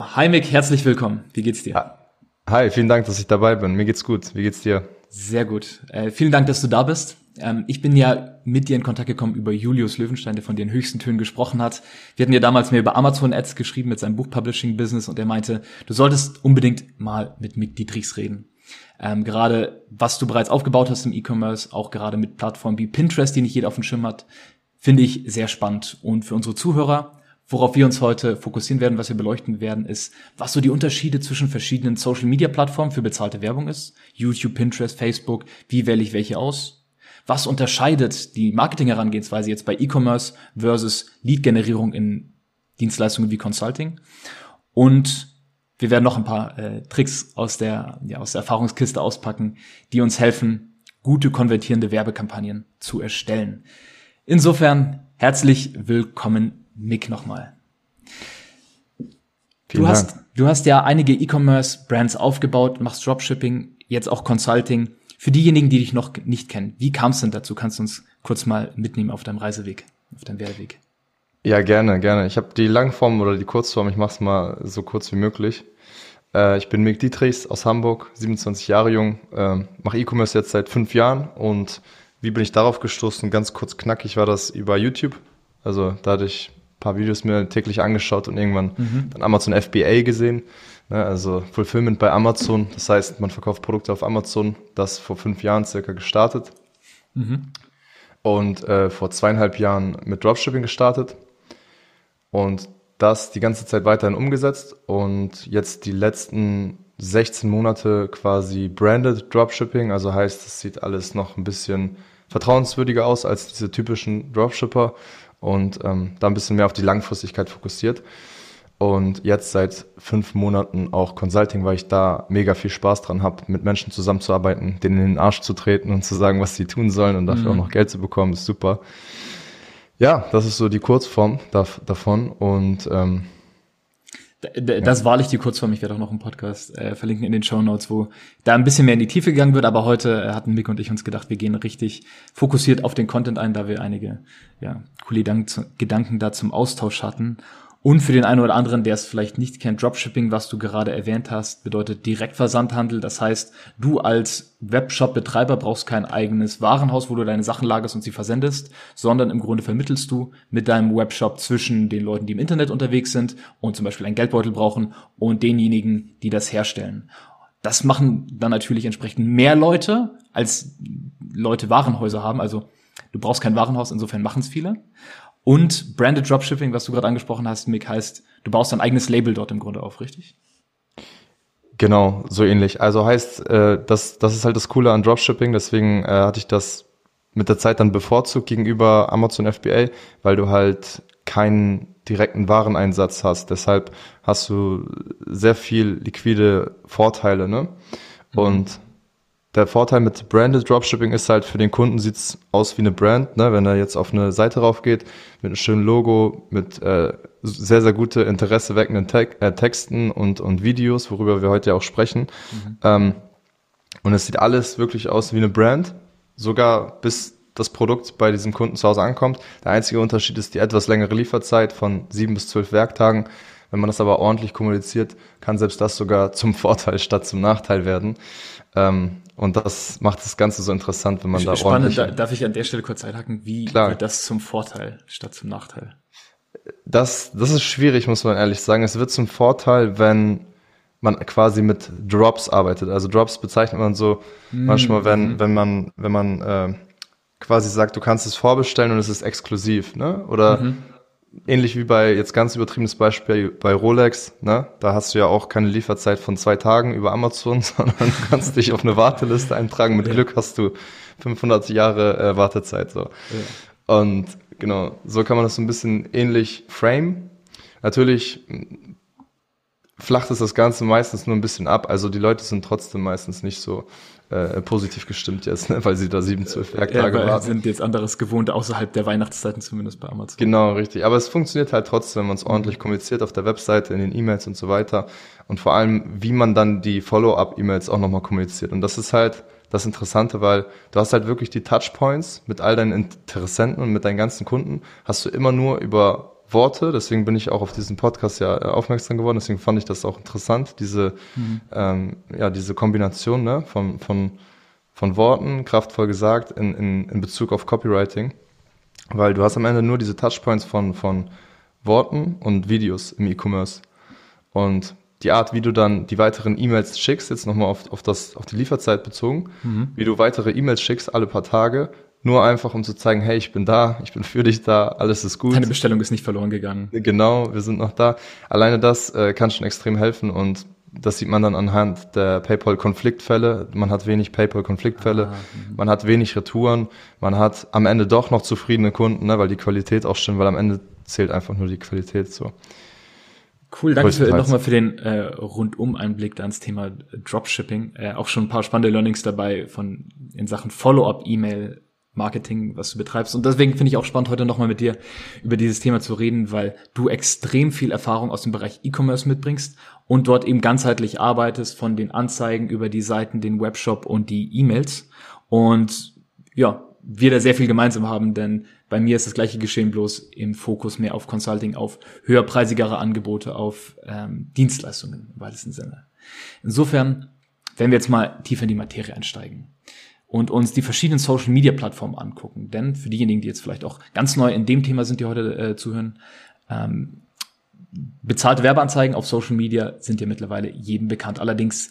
Hi Mick, herzlich willkommen. Wie geht's dir? Hi, vielen Dank, dass ich dabei bin. Mir geht's gut. Wie geht's dir? Sehr gut. Äh, vielen Dank, dass du da bist. Ähm, ich bin ja mit dir in Kontakt gekommen über Julius Löwenstein, der von dir in höchsten Tönen gesprochen hat. Wir hatten ja damals mehr über Amazon Ads geschrieben mit seinem Buchpublishing-Business und er meinte, du solltest unbedingt mal mit Mick Dietrichs reden. Ähm, gerade was du bereits aufgebaut hast im E-Commerce, auch gerade mit Plattformen wie Pinterest, die nicht jeder auf dem Schirm hat, finde ich sehr spannend. Und für unsere Zuhörer, Worauf wir uns heute fokussieren werden, was wir beleuchten werden, ist, was so die Unterschiede zwischen verschiedenen Social-Media-Plattformen für bezahlte Werbung ist. YouTube, Pinterest, Facebook, wie wähle ich welche aus? Was unterscheidet die Marketing-Herangehensweise jetzt bei E-Commerce versus Lead-Generierung in Dienstleistungen wie Consulting? Und wir werden noch ein paar äh, Tricks aus der, ja, aus der Erfahrungskiste auspacken, die uns helfen, gute konvertierende Werbekampagnen zu erstellen. Insofern herzlich willkommen Mick nochmal. Du hast, du hast ja einige E-Commerce-Brands aufgebaut, machst Dropshipping, jetzt auch Consulting. Für diejenigen, die dich noch nicht kennen, wie kam es denn dazu? Kannst du uns kurz mal mitnehmen auf deinem Reiseweg, auf deinem Werdeweg? Ja, gerne, gerne. Ich habe die Langform oder die Kurzform, ich mache es mal so kurz wie möglich. Äh, ich bin Mick Dietrichs aus Hamburg, 27 Jahre jung, äh, mache E-Commerce jetzt seit fünf Jahren und wie bin ich darauf gestoßen? Ganz kurz knackig war das über YouTube. Also da hatte ich paar Videos mir täglich angeschaut und irgendwann mhm. dann Amazon FBA gesehen. Ne, also Fulfillment bei Amazon. Das heißt, man verkauft Produkte auf Amazon. Das vor fünf Jahren circa gestartet. Mhm. Und äh, vor zweieinhalb Jahren mit Dropshipping gestartet. Und das die ganze Zeit weiterhin umgesetzt. Und jetzt die letzten 16 Monate quasi branded Dropshipping. Also heißt, es sieht alles noch ein bisschen vertrauenswürdiger aus als diese typischen Dropshipper und ähm, da ein bisschen mehr auf die Langfristigkeit fokussiert. Und jetzt seit fünf Monaten auch Consulting, weil ich da mega viel Spaß dran habe, mit Menschen zusammenzuarbeiten, denen in den Arsch zu treten und zu sagen, was sie tun sollen und dafür mhm. auch noch Geld zu bekommen, ist super. Ja, das ist so die Kurzform davon. Und ähm, das ja. wahrlich die Kurzform. Ich werde auch noch einen Podcast äh, verlinken in den Show Notes, wo da ein bisschen mehr in die Tiefe gegangen wird. Aber heute äh, hatten Mick und ich uns gedacht, wir gehen richtig fokussiert auf den Content ein, da wir einige ja, coole Gedanken da zum Austausch hatten. Und für den einen oder anderen, der es vielleicht nicht kennt, Dropshipping, was du gerade erwähnt hast, bedeutet Direktversandhandel. Das heißt, du als Webshop-Betreiber brauchst kein eigenes Warenhaus, wo du deine Sachen lagerst und sie versendest, sondern im Grunde vermittelst du mit deinem Webshop zwischen den Leuten, die im Internet unterwegs sind und zum Beispiel einen Geldbeutel brauchen und denjenigen, die das herstellen. Das machen dann natürlich entsprechend mehr Leute, als Leute Warenhäuser haben. Also du brauchst kein Warenhaus, insofern machen es viele. Und Branded Dropshipping, was du gerade angesprochen hast, Mick, heißt, du baust dein eigenes Label dort im Grunde auf, richtig? Genau, so ähnlich. Also heißt, äh, das, das ist halt das Coole an Dropshipping, deswegen äh, hatte ich das mit der Zeit dann bevorzugt gegenüber Amazon FBA, weil du halt keinen direkten Wareneinsatz hast. Deshalb hast du sehr viel liquide Vorteile, ne? Mhm. Und der Vorteil mit Branded Dropshipping ist halt, für den Kunden sieht's aus wie eine Brand, ne? wenn er jetzt auf eine Seite raufgeht, mit einem schönen Logo, mit äh, sehr, sehr gute Interesse weckenden Te äh, Texten und, und Videos, worüber wir heute ja auch sprechen. Mhm. Ähm, und es sieht alles wirklich aus wie eine Brand, sogar bis das Produkt bei diesem Kunden zu Hause ankommt. Der einzige Unterschied ist die etwas längere Lieferzeit von sieben bis zwölf Werktagen. Wenn man das aber ordentlich kommuniziert, kann selbst das sogar zum Vorteil statt zum Nachteil werden. Ähm, und das macht das Ganze so interessant, wenn man da Spannend, ordentlich... darf ich an der Stelle kurz einhaken? Wie Klar. wird das zum Vorteil statt zum Nachteil? Das, das ist schwierig, muss man ehrlich sagen. Es wird zum Vorteil, wenn man quasi mit Drops arbeitet. Also Drops bezeichnet man so mhm. manchmal, wenn, mhm. wenn man, wenn man äh, quasi sagt, du kannst es vorbestellen und es ist exklusiv, ne? Oder mhm ähnlich wie bei, jetzt ganz übertriebenes Beispiel bei Rolex, ne? Da hast du ja auch keine Lieferzeit von zwei Tagen über Amazon, sondern kannst dich auf eine Warteliste eintragen. Mit ja. Glück hast du 500 Jahre äh, Wartezeit, so. Ja. Und genau, so kann man das so ein bisschen ähnlich frame. Natürlich flacht es das Ganze meistens nur ein bisschen ab. Also die Leute sind trotzdem meistens nicht so äh, positiv gestimmt jetzt, ne? weil sie da sieben, zwölf Werktage ja, warten. sind jetzt anderes gewohnt, außerhalb der Weihnachtszeiten zumindest bei Amazon. Genau, richtig. Aber es funktioniert halt trotzdem, wenn man es ordentlich kommuniziert auf der Webseite, in den E-Mails und so weiter. Und vor allem, wie man dann die Follow-up-E-Mails auch nochmal kommuniziert. Und das ist halt das Interessante, weil du hast halt wirklich die Touchpoints mit all deinen Interessenten und mit deinen ganzen Kunden, hast du immer nur über Worte, deswegen bin ich auch auf diesen Podcast ja äh, aufmerksam geworden, deswegen fand ich das auch interessant, diese, mhm. ähm, ja, diese Kombination ne, von, von, von Worten, kraftvoll gesagt, in, in, in Bezug auf Copywriting, weil du hast am Ende nur diese Touchpoints von, von Worten und Videos im E-Commerce und die Art, wie du dann die weiteren E-Mails schickst, jetzt nochmal auf, auf, das, auf die Lieferzeit bezogen, mhm. wie du weitere E-Mails schickst alle paar Tage, nur einfach, um zu zeigen, hey, ich bin da, ich bin für dich da, alles ist gut. Deine Bestellung ist nicht verloren gegangen. Genau, wir sind noch da. Alleine das äh, kann schon extrem helfen und das sieht man dann anhand der PayPal-Konfliktfälle. Man hat wenig PayPal-Konfliktfälle, ah, mhm. man hat wenig Retouren, man hat am Ende doch noch zufriedene Kunden, ne, weil die Qualität auch stimmt, weil am Ende zählt einfach nur die Qualität so. Cool, danke für, nochmal für den äh, Rundum-Einblick da ins Thema Dropshipping. Äh, auch schon ein paar spannende Learnings dabei von in Sachen Follow-up-E-Mail Marketing, was du betreibst. Und deswegen finde ich auch spannend, heute nochmal mit dir über dieses Thema zu reden, weil du extrem viel Erfahrung aus dem Bereich E-Commerce mitbringst und dort eben ganzheitlich arbeitest von den Anzeigen über die Seiten, den Webshop und die E-Mails. Und ja, wir da sehr viel gemeinsam haben, denn bei mir ist das gleiche geschehen, bloß im Fokus mehr auf Consulting, auf höherpreisigere Angebote, auf ähm, Dienstleistungen im weitesten Sinne. Insofern, wenn wir jetzt mal tiefer in die Materie einsteigen und uns die verschiedenen Social Media Plattformen angucken. Denn für diejenigen, die jetzt vielleicht auch ganz neu in dem Thema sind, die heute äh, zuhören, ähm, bezahlte Werbeanzeigen auf Social Media sind ja mittlerweile jedem bekannt. Allerdings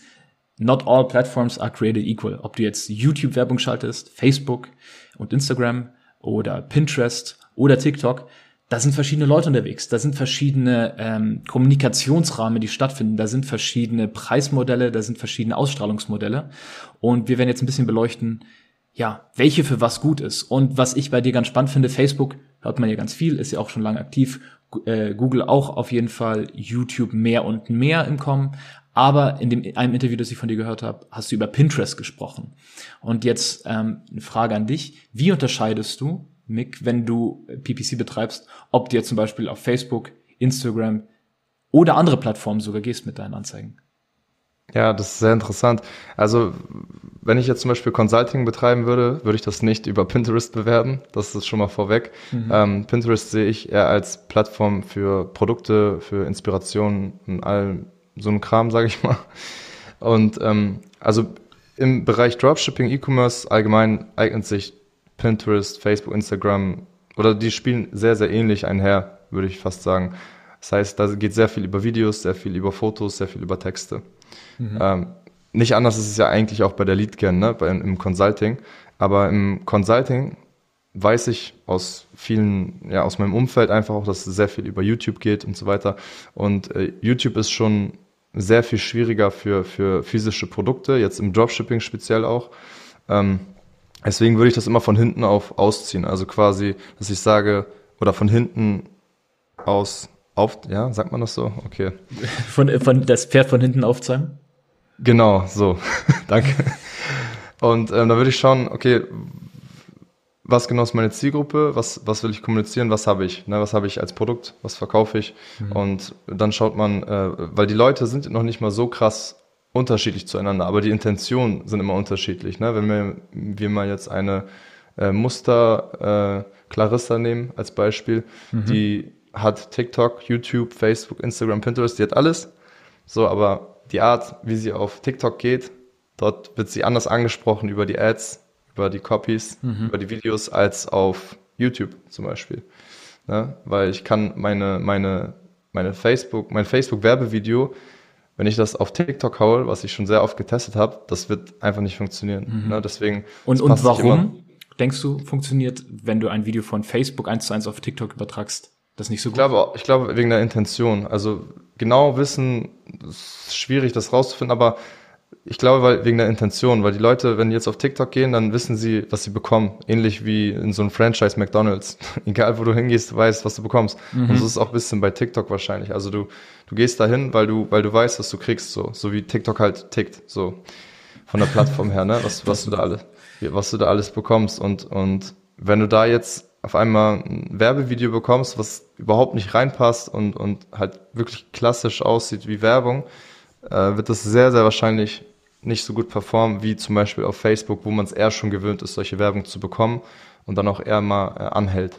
not all platforms are created equal. Ob du jetzt YouTube Werbung schaltest, Facebook und Instagram oder Pinterest oder TikTok, da sind verschiedene Leute unterwegs, da sind verschiedene ähm, Kommunikationsrahmen, die stattfinden, da sind verschiedene Preismodelle, da sind verschiedene Ausstrahlungsmodelle. Und wir werden jetzt ein bisschen beleuchten, ja, welche für was gut ist. Und was ich bei dir ganz spannend finde, Facebook hört man ja ganz viel, ist ja auch schon lange aktiv, äh, Google auch auf jeden Fall, YouTube mehr und mehr im Kommen. Aber in dem einem Interview, das ich von dir gehört habe, hast du über Pinterest gesprochen. Und jetzt ähm, eine Frage an dich. Wie unterscheidest du Mick, wenn du PPC betreibst, ob du jetzt zum Beispiel auf Facebook, Instagram oder andere Plattformen sogar gehst mit deinen Anzeigen. Ja, das ist sehr interessant. Also, wenn ich jetzt zum Beispiel Consulting betreiben würde, würde ich das nicht über Pinterest bewerben. Das ist schon mal vorweg. Mhm. Ähm, Pinterest sehe ich eher als Plattform für Produkte, für Inspirationen und all so ein Kram, sage ich mal. Und ähm, also im Bereich Dropshipping, E-Commerce allgemein eignet sich Pinterest, Facebook, Instagram oder die spielen sehr, sehr ähnlich einher, würde ich fast sagen. Das heißt, da geht sehr viel über Videos, sehr viel über Fotos, sehr viel über Texte. Mhm. Ähm, nicht anders ist es ja eigentlich auch bei der Leadgen, ne? Bei, im Consulting. Aber im Consulting weiß ich aus vielen, ja, aus meinem Umfeld einfach auch, dass es sehr viel über YouTube geht und so weiter. Und äh, YouTube ist schon sehr viel schwieriger für, für physische Produkte, jetzt im Dropshipping speziell auch. Ähm, Deswegen würde ich das immer von hinten auf ausziehen. Also quasi, dass ich sage, oder von hinten aus auf, ja, sagt man das so? Okay. Von, von das Pferd von hinten aufzäumen? Genau, so. Danke. Und ähm, da würde ich schauen, okay, was genau ist meine Zielgruppe, was, was will ich kommunizieren, was habe ich, ne, was habe ich als Produkt, was verkaufe ich. Mhm. Und dann schaut man, äh, weil die Leute sind noch nicht mal so krass unterschiedlich zueinander, aber die Intentionen sind immer unterschiedlich. Ne? Wenn wir, wir mal jetzt eine äh, Muster äh, Clarissa nehmen als Beispiel, mhm. die hat TikTok, YouTube, Facebook, Instagram, Pinterest, die hat alles. So, aber die Art, wie sie auf TikTok geht, dort wird sie anders angesprochen über die Ads, über die Copies, mhm. über die Videos als auf YouTube zum Beispiel. Ne? Weil ich kann meine, meine, meine Facebook, mein Facebook-Werbevideo wenn ich das auf TikTok haue, was ich schon sehr oft getestet habe, das wird einfach nicht funktionieren. Mhm. Ne? Deswegen. Und, und warum denkst du, funktioniert, wenn du ein Video von Facebook eins zu eins auf TikTok übertragst? Das nicht so gut? Ich glaube, ich glaube wegen der Intention. Also genau wissen, ist schwierig, das rauszufinden, aber Ich glaube, weil wegen der Intention, weil die Leute, wenn die jetzt auf TikTok gehen, dann wissen sie, was sie bekommen. Ähnlich wie in so einem Franchise McDonalds. Egal, wo du hingehst, du weißt, was du bekommst. Mhm. Und so ist es auch ein bisschen bei TikTok wahrscheinlich. Also du, du gehst dahin, weil du, weil du weißt, was du kriegst, so, so wie TikTok halt tickt, so von der Plattform her, ne, was, was du da alles, was du da alles bekommst. Und, und wenn du da jetzt auf einmal ein Werbevideo bekommst, was überhaupt nicht reinpasst und, und halt wirklich klassisch aussieht wie Werbung, äh, wird das sehr, sehr wahrscheinlich nicht so gut performen wie zum Beispiel auf Facebook, wo man es eher schon gewöhnt ist, solche Werbung zu bekommen und dann auch eher mal äh, anhält.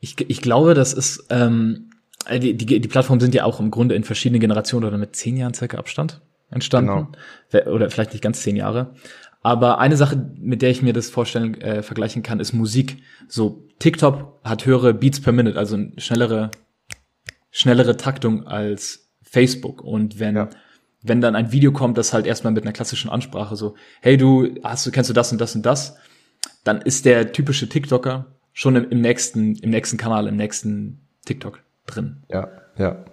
Ich, ich glaube, das ist, ähm, die, die, die Plattformen sind ja auch im Grunde in verschiedenen Generationen oder mit zehn Jahren circa Abstand entstanden. Genau. Oder vielleicht nicht ganz zehn Jahre. Aber eine Sache, mit der ich mir das vorstellen, äh, vergleichen kann, ist Musik. So, TikTok hat höhere Beats per Minute, also schnellere, schnellere Taktung als Facebook. Und wenn, ja. Wenn dann ein Video kommt, das halt erstmal mit einer klassischen Ansprache so, hey du, hast du, kennst du das und das und das, dann ist der typische TikToker schon im, im nächsten, im nächsten Kanal, im nächsten TikTok drin. Ja, ja.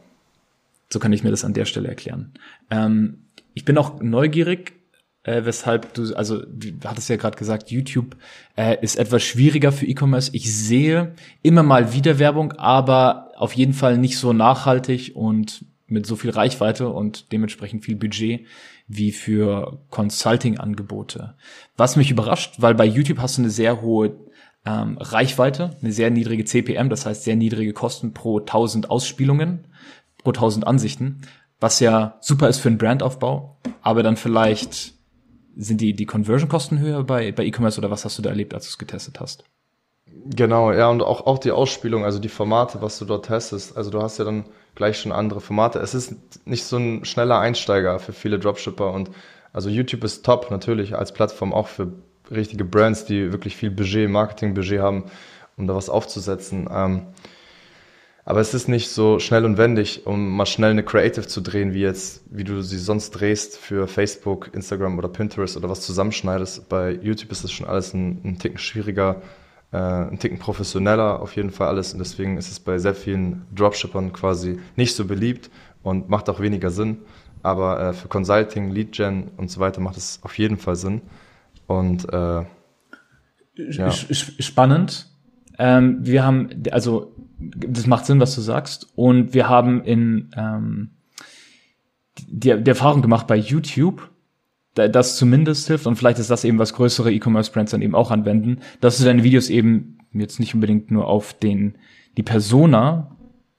So kann ich mir das an der Stelle erklären. Ähm, ich bin auch neugierig, äh, weshalb du, also du hattest ja gerade gesagt, YouTube äh, ist etwas schwieriger für E-Commerce. Ich sehe immer mal wieder Werbung, aber auf jeden Fall nicht so nachhaltig und mit so viel Reichweite und dementsprechend viel Budget wie für Consulting-Angebote. Was mich überrascht, weil bei YouTube hast du eine sehr hohe ähm, Reichweite, eine sehr niedrige CPM, das heißt sehr niedrige Kosten pro 1000 Ausspielungen, pro 1000 Ansichten, was ja super ist für einen Brandaufbau, aber dann vielleicht sind die, die Conversion-Kosten höher bei, bei E-Commerce oder was hast du da erlebt, als du es getestet hast? Genau, ja, und auch, auch die Ausspielung, also die Formate, was du dort testest. Also du hast ja dann gleich schon andere Formate. Es ist nicht so ein schneller Einsteiger für viele Dropshipper und also YouTube ist top natürlich als Plattform auch für richtige Brands, die wirklich viel Budget, Marketing-Budget haben, um da was aufzusetzen. Ähm, aber es ist nicht so schnell und wendig, um mal schnell eine Creative zu drehen, wie jetzt, wie du sie sonst drehst für Facebook, Instagram oder Pinterest oder was zusammenschneidest. Bei YouTube ist das schon alles ein, ein Ticken schwieriger, äh, ein Ticken professioneller auf jeden Fall alles. Und deswegen ist es bei sehr vielen Dropshippern quasi nicht so beliebt und macht auch weniger Sinn. Aber äh, für Consulting, Lead Gen und so weiter macht es auf jeden Fall Sinn. Und äh, ja. spannend. Ähm, wir haben, also das macht Sinn, was du sagst. Und wir haben in ähm, die, die Erfahrung gemacht bei YouTube, das zumindest hilft, und vielleicht ist das eben, was größere E-Commerce-Brands dann eben auch anwenden, dass du deine Videos eben jetzt nicht unbedingt nur auf den, die Persona,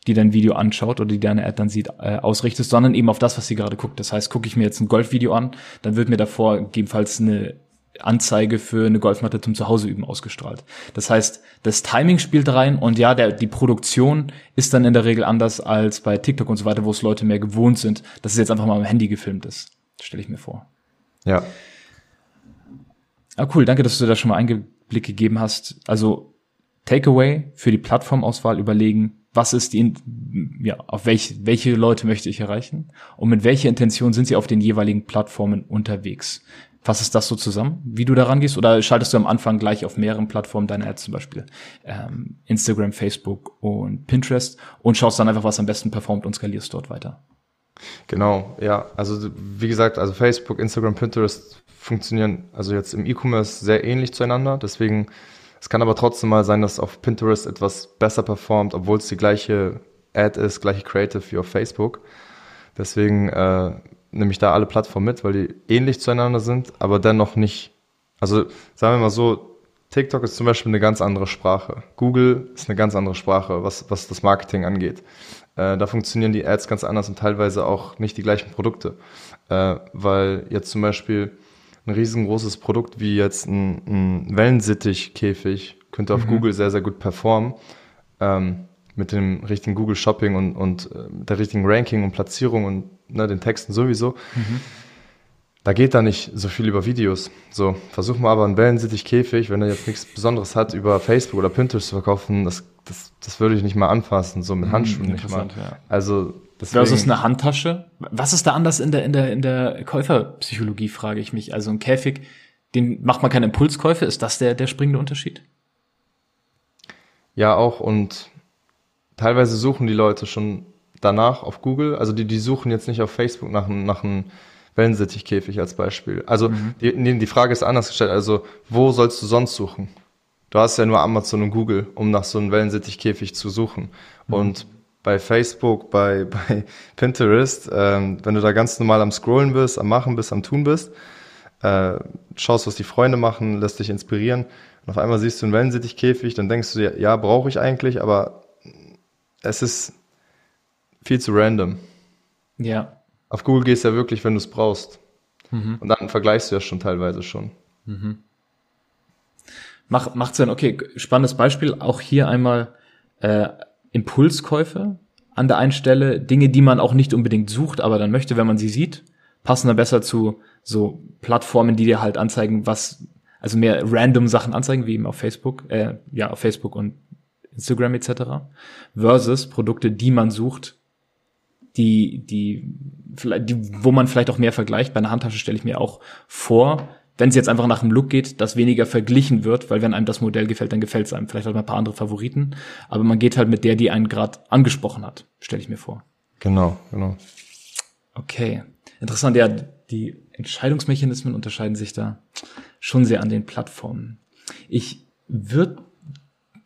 die dein Video anschaut oder die deine Ad dann sieht, äh, ausrichtest, sondern eben auf das, was sie gerade guckt. Das heißt, gucke ich mir jetzt ein Golfvideo an, dann wird mir davor gegebenenfalls eine Anzeige für eine Golfmatte zum Zuhause üben ausgestrahlt. Das heißt, das Timing spielt rein und ja, der, die Produktion ist dann in der Regel anders als bei TikTok und so weiter, wo es Leute mehr gewohnt sind, dass es jetzt einfach mal am Handy gefilmt ist. Stelle ich mir vor. Ja. Ah, cool, danke, dass du da schon mal Einblick gegeben hast. Also Takeaway für die Plattformauswahl überlegen, was ist die, ja, auf welche, welche Leute möchte ich erreichen und mit welcher Intention sind sie auf den jeweiligen Plattformen unterwegs. Fassest das so zusammen, wie du daran gehst? Oder schaltest du am Anfang gleich auf mehreren Plattformen deine Ads, zum Beispiel ähm, Instagram, Facebook und Pinterest und schaust dann einfach, was am besten performt und skalierst dort weiter? Genau, ja. Also wie gesagt, also Facebook, Instagram, Pinterest funktionieren also jetzt im E-Commerce sehr ähnlich zueinander. Deswegen, es kann aber trotzdem mal sein, dass auf Pinterest etwas besser performt, obwohl es die gleiche Ad ist, gleiche Creative wie auf Facebook. Deswegen äh, nehme ich da alle Plattformen mit, weil die ähnlich zueinander sind, aber dennoch nicht. Also sagen wir mal so, TikTok ist zum Beispiel eine ganz andere Sprache. Google ist eine ganz andere Sprache, was, was das Marketing angeht. Äh, da funktionieren die Ads ganz anders und teilweise auch nicht die gleichen Produkte. Äh, weil jetzt zum Beispiel ein riesengroßes Produkt wie jetzt ein, ein Wellensittich-Käfig könnte auf mhm. Google sehr, sehr gut performen. Ähm, mit dem richtigen Google Shopping und, und äh, der richtigen Ranking und Platzierung und ne, den Texten sowieso. Mhm. Da geht da nicht so viel über Videos. So, versuch mal aber einen Wellensittich-Käfig, wenn er jetzt nichts Besonderes hat, über Facebook oder Pinterest zu verkaufen, das, das, das würde ich nicht mal anfassen, so mit mhm, Handschuhen nicht mal. Ja. Also, deswegen, Versus eine Handtasche? Was ist da anders in der, in der, in der Käuferpsychologie, frage ich mich. Also ein Käfig, den macht man keine Impulskäufe, ist das der, der springende Unterschied? Ja, auch und teilweise suchen die Leute schon danach auf Google, also die, die suchen jetzt nicht auf Facebook nach, nach einem Wellensittichkäfig als Beispiel. Also mhm. die, die Frage ist anders gestellt. Also wo sollst du sonst suchen? Du hast ja nur Amazon und Google, um nach so einem Wellensittichkäfig zu suchen. Mhm. Und bei Facebook, bei, bei Pinterest, ähm, wenn du da ganz normal am Scrollen bist, am Machen bist, am Tun bist, äh, schaust, was die Freunde machen, lässt dich inspirieren und auf einmal siehst du einen Wellensittichkäfig, dann denkst du dir, ja, brauche ich eigentlich, aber es ist viel zu random. Ja. Auf Google gehst du ja wirklich, wenn du es brauchst. Mhm. Und dann vergleichst du ja schon teilweise schon. Mhm. Mach, macht Sinn. Okay, spannendes Beispiel. Auch hier einmal äh, Impulskäufe an der einen Stelle, Dinge, die man auch nicht unbedingt sucht, aber dann möchte, wenn man sie sieht, passen dann besser zu so Plattformen, die dir halt anzeigen, was, also mehr random Sachen anzeigen, wie eben auf Facebook, äh, ja, auf Facebook und Instagram etc. versus Produkte, die man sucht, die, die, vielleicht, die, wo man vielleicht auch mehr vergleicht. Bei einer Handtasche stelle ich mir auch vor, wenn es jetzt einfach nach dem Look geht, dass weniger verglichen wird, weil wenn einem das Modell gefällt, dann gefällt es einem. Vielleicht hat man ein paar andere Favoriten, aber man geht halt mit der, die einen gerade angesprochen hat, stelle ich mir vor. Genau, genau. Okay, interessant. Ja, die Entscheidungsmechanismen unterscheiden sich da schon sehr an den Plattformen. Ich würde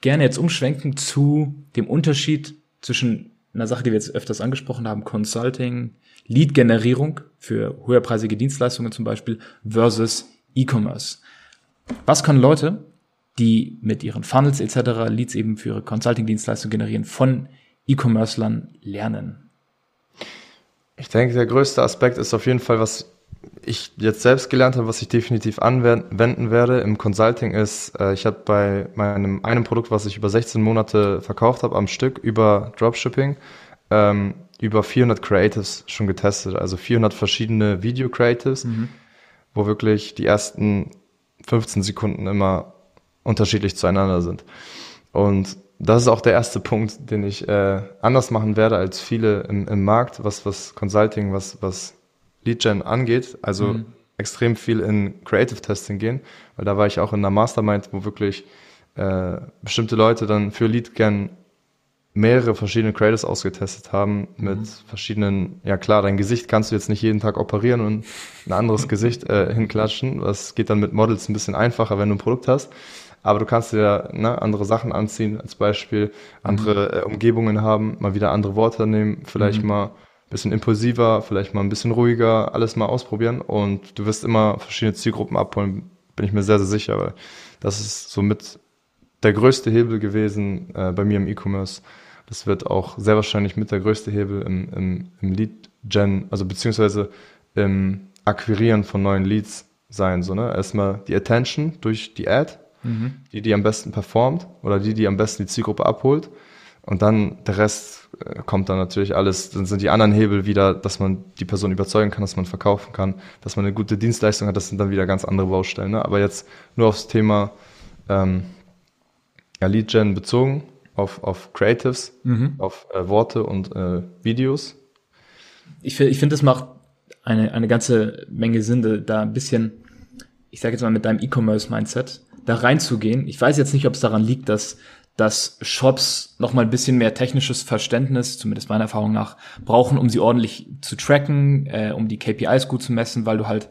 gerne jetzt umschwenken zu dem Unterschied zwischen einer Sache, die wir jetzt öfters angesprochen haben, Consulting, Lead-Generierung für höherpreisige Dienstleistungen zum Beispiel versus E-Commerce. Was können Leute, die mit ihren Funnels etc. Leads eben für ihre Consulting-Dienstleistung generieren, von E-Commercelern lernen? Ich denke, der größte Aspekt ist auf jeden Fall, was ich jetzt selbst gelernt habe, was ich definitiv anwenden werde im Consulting ist, äh, ich habe bei meinem einem Produkt, was ich über 16 Monate verkauft habe am Stück über Dropshipping, ähm, über 400 Creatives schon getestet, also 400 verschiedene Video Creatives, mhm. Wo wirklich die ersten 15 Sekunden immer unterschiedlich zueinander sind. Und das ist auch der erste Punkt, den ich äh, anders machen werde als viele im, im Markt, was, was Consulting, was, was Lead Gen angeht. Also mhm. extrem viel in Creative Testing gehen, weil da war ich auch in einer Mastermind, wo wirklich äh, bestimmte Leute dann für Lead Gen mehrere verschiedene Creators ausgetestet haben mit mhm. verschiedenen, ja klar, dein Gesicht kannst du jetzt nicht jeden Tag operieren und ein anderes Gesicht äh, hinklatschen. Das geht dann mit Models ein bisschen einfacher, wenn du ein Produkt hast. Aber du kannst dir ne, andere Sachen anziehen, als Beispiel andere mhm. äh, Umgebungen haben, mal wieder andere Worte nehmen, vielleicht mhm. mal bisschen impulsiver, vielleicht mal ein bisschen ruhiger, alles mal ausprobieren und du wirst immer verschiedene Zielgruppen abholen, bin ich mir sehr, sehr sicher, weil das ist somit der größte Hebel gewesen äh, bei mir im E-Commerce. Das wird auch sehr wahrscheinlich mit der größte Hebel im, im, im Lead-Gen, also beziehungsweise im Akquirieren von neuen Leads sein. So, ne? Erstmal die Attention durch die Ad, mhm. die, die am besten performt oder die, die am besten die Zielgruppe abholt. Und dann der Rest äh, kommt dann natürlich alles, dann sind die anderen Hebel wieder, dass man die Person überzeugen kann, dass man verkaufen kann, dass man eine gute Dienstleistung hat, das sind dann wieder ganz andere Baustellen. Ne? Aber jetzt nur aufs Thema ähm, ja, Lead Gen bezogen, auf, auf Creatives, mhm. auf äh, Worte und äh, Videos. Ich finde, ich finde, das macht eine, eine ganze Menge Sinn, da ein bisschen, ich sage jetzt mal mit deinem E-Commerce-Mindset, da reinzugehen. Ich weiß jetzt nicht, ob es daran liegt, dass dass Shops noch mal ein bisschen mehr technisches Verständnis, zumindest meiner Erfahrung nach, brauchen, um sie ordentlich zu tracken, äh, um die KPIs gut zu messen, weil du halt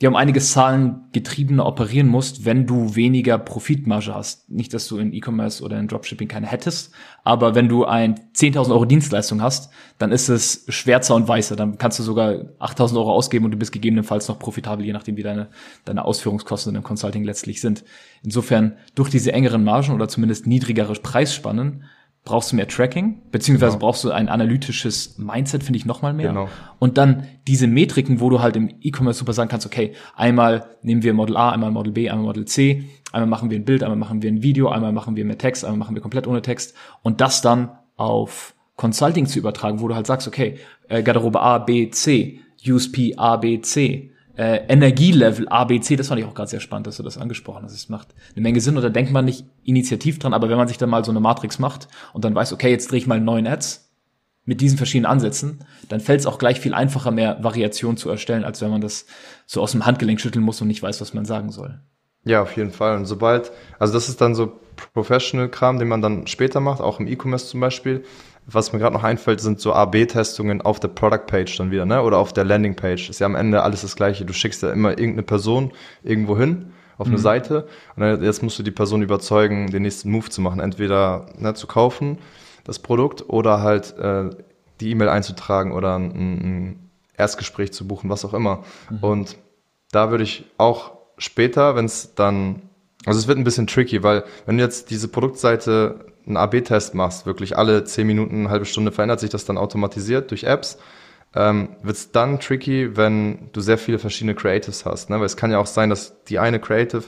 die um einiges Zahlen getriebener operieren musst, wenn du weniger Profitmarge hast. Nicht, dass du in E-Commerce oder in Dropshipping keine hättest, aber wenn du ein 10.000 Euro Dienstleistung hast, dann ist es schwärzer und weißer. Dann kannst du sogar 8.000 Euro ausgeben und du bist gegebenenfalls noch profitabel, je nachdem, wie deine, deine Ausführungskosten im Consulting letztlich sind. Insofern, durch diese engeren Margen oder zumindest niedrigere Preisspannen, brauchst du mehr Tracking, beziehungsweise genau. brauchst du ein analytisches Mindset, finde ich nochmal mehr. Genau. Und dann diese Metriken, wo du halt im E-Commerce super sagen kannst, okay, einmal nehmen wir Model A, einmal Model B, einmal Model C, einmal machen wir ein Bild, einmal machen wir ein Video, einmal machen wir mit Text, einmal machen wir komplett ohne Text und das dann auf Consulting zu übertragen, wo du halt sagst, okay, äh, Garderobe A, B, C, USP A, B, C, äh, Energielevel ABC, das fand ich auch gerade sehr spannend, dass du das angesprochen hast. Es macht eine Menge Sinn und da denkt man nicht initiativ dran, aber wenn man sich dann mal so eine Matrix macht und dann weiß, okay, jetzt drehe ich mal neun Ads mit diesen verschiedenen Ansätzen, dann fällt es auch gleich viel einfacher, mehr Variation zu erstellen, als wenn man das so aus dem Handgelenk schütteln muss und nicht weiß, was man sagen soll. Ja, auf jeden Fall. Und sobald, also das ist dann so Professional-Kram, den man dann später macht, auch im E-Commerce zum Beispiel, was mir gerade noch einfällt, sind so A-B-Testungen auf der Product-Page dann wieder, ne? Oder auf der Landing-Page. Ist ja am Ende alles das Gleiche. Du schickst ja immer irgendeine Person irgendwo hin auf eine mhm. Seite und dann, jetzt musst du die Person überzeugen, den nächsten Move zu machen. Entweder ne, zu kaufen, das Produkt, oder halt äh, die E-Mail einzutragen oder ein, ein, Erstgespräch zu buchen, was auch immer. Mhm. Und da würde ich auch später, wenn es dann, also es wird ein bisschen tricky, weil wenn du jetzt diese Produktseite einen AB-Test machst, wirklich alle zehn Minuten, eine halbe Stunde verändert sich das dann automatisiert durch Apps, ähm, wird es dann tricky, wenn du sehr viele verschiedene Creatives hast. Ne? Weil es kann ja auch sein, dass die eine Creative,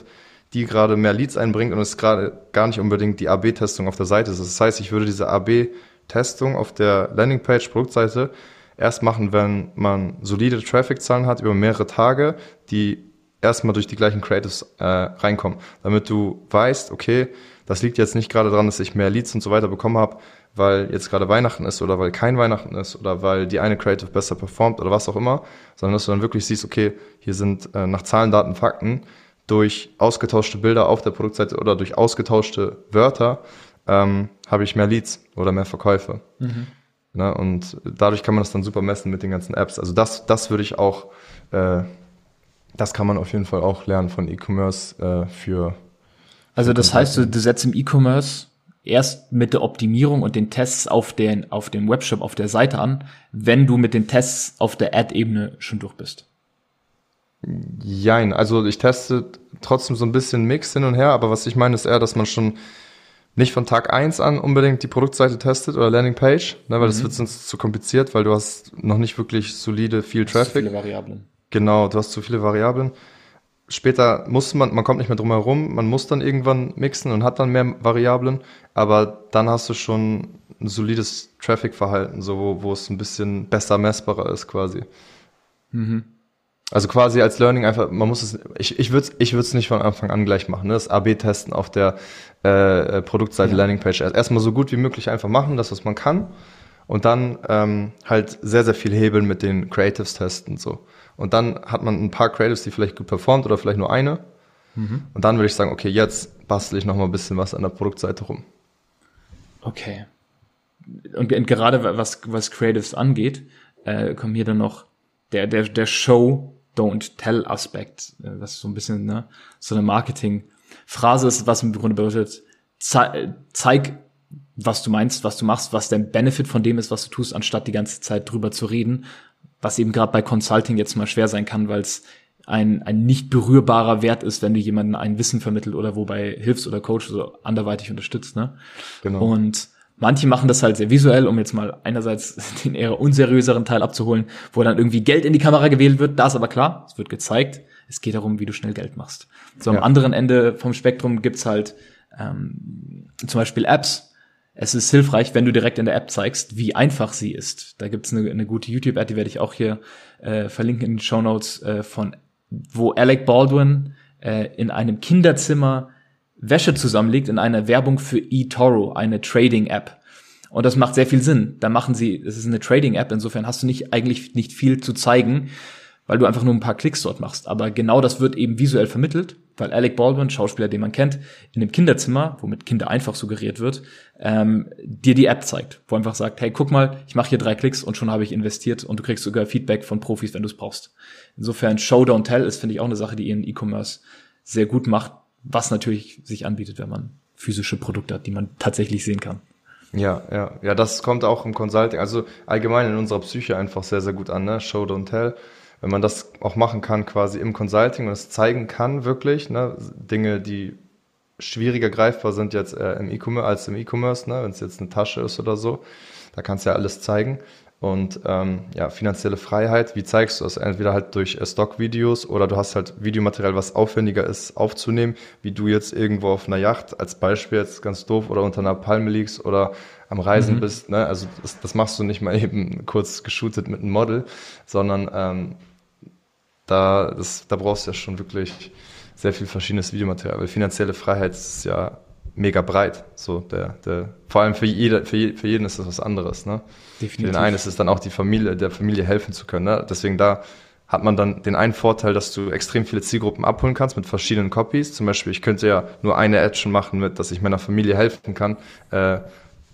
die gerade mehr Leads einbringt und es gerade gar nicht unbedingt die AB-Testung auf der Seite ist. Das heißt, ich würde diese AB-Testung auf der Landingpage, Produktseite, erst machen, wenn man solide Traffic-Zahlen hat über mehrere Tage, die erstmal durch die gleichen Creatives äh, reinkommen, damit du weißt, okay, das liegt jetzt nicht gerade daran, dass ich mehr Leads und so weiter bekommen habe, weil jetzt gerade Weihnachten ist oder weil kein Weihnachten ist oder weil die eine Creative besser performt oder was auch immer, sondern dass du dann wirklich siehst, okay, hier sind äh, nach Zahlen, Daten, Fakten durch ausgetauschte Bilder auf der Produktseite oder durch ausgetauschte Wörter ähm, habe ich mehr Leads oder mehr Verkäufe. Mhm. Ne? Und dadurch kann man das dann super messen mit den ganzen Apps. Also das, das würde ich auch, äh, das kann man auf jeden Fall auch lernen von E-Commerce äh, für. Also das heißt, du, du setzt im E-Commerce erst mit der Optimierung und den Tests auf den, auf dem Webshop, auf der Seite an, wenn du mit den Tests auf der Ad-Ebene schon durch bist. Jein, also ich teste trotzdem so ein bisschen Mix hin und her, aber was ich meine ist eher, dass man schon nicht von Tag eins an unbedingt die Produktseite testet oder Landingpage, ne, weil mhm. das wird sonst zu kompliziert, weil du hast noch nicht wirklich solide viel Traffic. Viele Variablen. Genau, du hast zu viele Variablen. Später muss man, man kommt nicht mehr drum herum, man muss dann irgendwann mixen und hat dann mehr Variablen, aber dann hast du schon ein solides Traffic-Verhalten, so wo, wo es ein bisschen besser messbarer ist quasi. Mhm. Also quasi als Learning einfach, man muss es, ich, ich würde es ich würd's nicht von Anfang an gleich machen, ne? das AB-Testen auf der äh, Produktseite ja. Landingpage. Erstmal so gut wie möglich einfach machen, das, was man kann. Und dann ähm, halt sehr, sehr viel hebeln mit den Creatives testen. so. Und dann hat man ein paar Creatives, die vielleicht gut performt oder vielleicht nur eine. Mhm. Und dann würde ich sagen, okay, jetzt bastel ich noch mal ein bisschen was an der Produktseite rum. Okay. Und, und gerade was, was Creatives angeht, äh, kommen hier dann noch der, der, der Show Don't Tell Aspekt, äh, was so ein bisschen ne, so eine Marketing-Phrase ist, was im Grunde bedeutet, zei zeig, was du meinst, was du machst, was der Benefit von dem ist, was du tust, anstatt die ganze Zeit drüber zu reden, was eben gerade bei Consulting jetzt mal schwer sein kann, weil es ein, ein nicht berührbarer Wert ist, wenn du jemanden ein Wissen vermittelt oder wobei hilfst oder coach so anderweitig unterstützt. Ne? Genau. Und Manche machen das halt sehr visuell, um jetzt mal einerseits den eher unseriöseren Teil abzuholen, wo dann irgendwie Geld in die Kamera gewählt wird. Da ist aber klar, es wird gezeigt. Es geht darum, wie du schnell Geld machst. So am anderen Ende vom Spektrum gibt's halt ähm, zum Beispiel Apps. Es ist hilfreich, wenn du direkt in der App zeigst, wie einfach sie ist. Da gibt's eine, eine gute YouTube-App, die werde ich auch hier äh, verlinken in den Show Notes äh, von, wo Alec Baldwin äh, in einem Kinderzimmer Wäsche zusammenlegt in einer Werbung für eToro, eine Trading-App. Und das macht sehr viel Sinn. Da machen sie, es ist eine Trading-App, insofern hast du nicht eigentlich nicht viel zu zeigen, weil du einfach nur ein paar Klicks dort machst. Aber genau das wird eben visuell vermittelt, weil Alec Baldwin, Schauspieler, den man kennt, in dem Kinderzimmer, womit Kinder einfach suggeriert wird, ähm, dir die App zeigt, wo einfach sagt, hey, guck mal, ich mache hier drei Klicks und schon habe ich investiert und du kriegst sogar Feedback von Profis, wenn du es brauchst. Insofern Show Don't Tell ist, finde ich, auch eine Sache, die ihren E-Commerce sehr gut macht, was natürlich sich anbietet, wenn man physische Produkte hat, die man tatsächlich sehen kann. Ja, ja, ja, das kommt auch im Consulting, also allgemein in unserer Psyche einfach sehr, sehr gut an, ne? Show, don't tell. Wenn man das auch machen kann, quasi im Consulting und es zeigen kann, wirklich, ne? Dinge, die schwieriger greifbar sind jetzt äh, im E-Commerce als im E-Commerce, ne? wenn es jetzt eine Tasche ist oder so, da kannst du ja alles zeigen. Und ähm, ja, finanzielle Freiheit, wie zeigst du das? Entweder halt durch äh, Stock-Videos oder du hast halt Videomaterial, was aufwendiger ist aufzunehmen, wie du jetzt irgendwo auf einer Yacht als Beispiel jetzt ganz doof oder unter einer Palme liegst oder am Reisen mhm. bist. Ne? Also das, das machst du nicht mal eben kurz geshootet mit einem Model, sondern ähm, da, das, da brauchst du ja schon wirklich sehr viel verschiedenes Videomaterial, weil finanzielle Freiheit ist ja mega breit. So der, der, vor allem für, jeder, für, je, für jeden ist das was anderes. Ne? Definitiv. Für den einen ist es dann auch die Familie, der Familie helfen zu können. Ne? Deswegen da hat man dann den einen Vorteil, dass du extrem viele Zielgruppen abholen kannst mit verschiedenen Copies. Zum Beispiel, ich könnte ja nur eine schon machen, mit, dass ich meiner Familie helfen kann. Äh,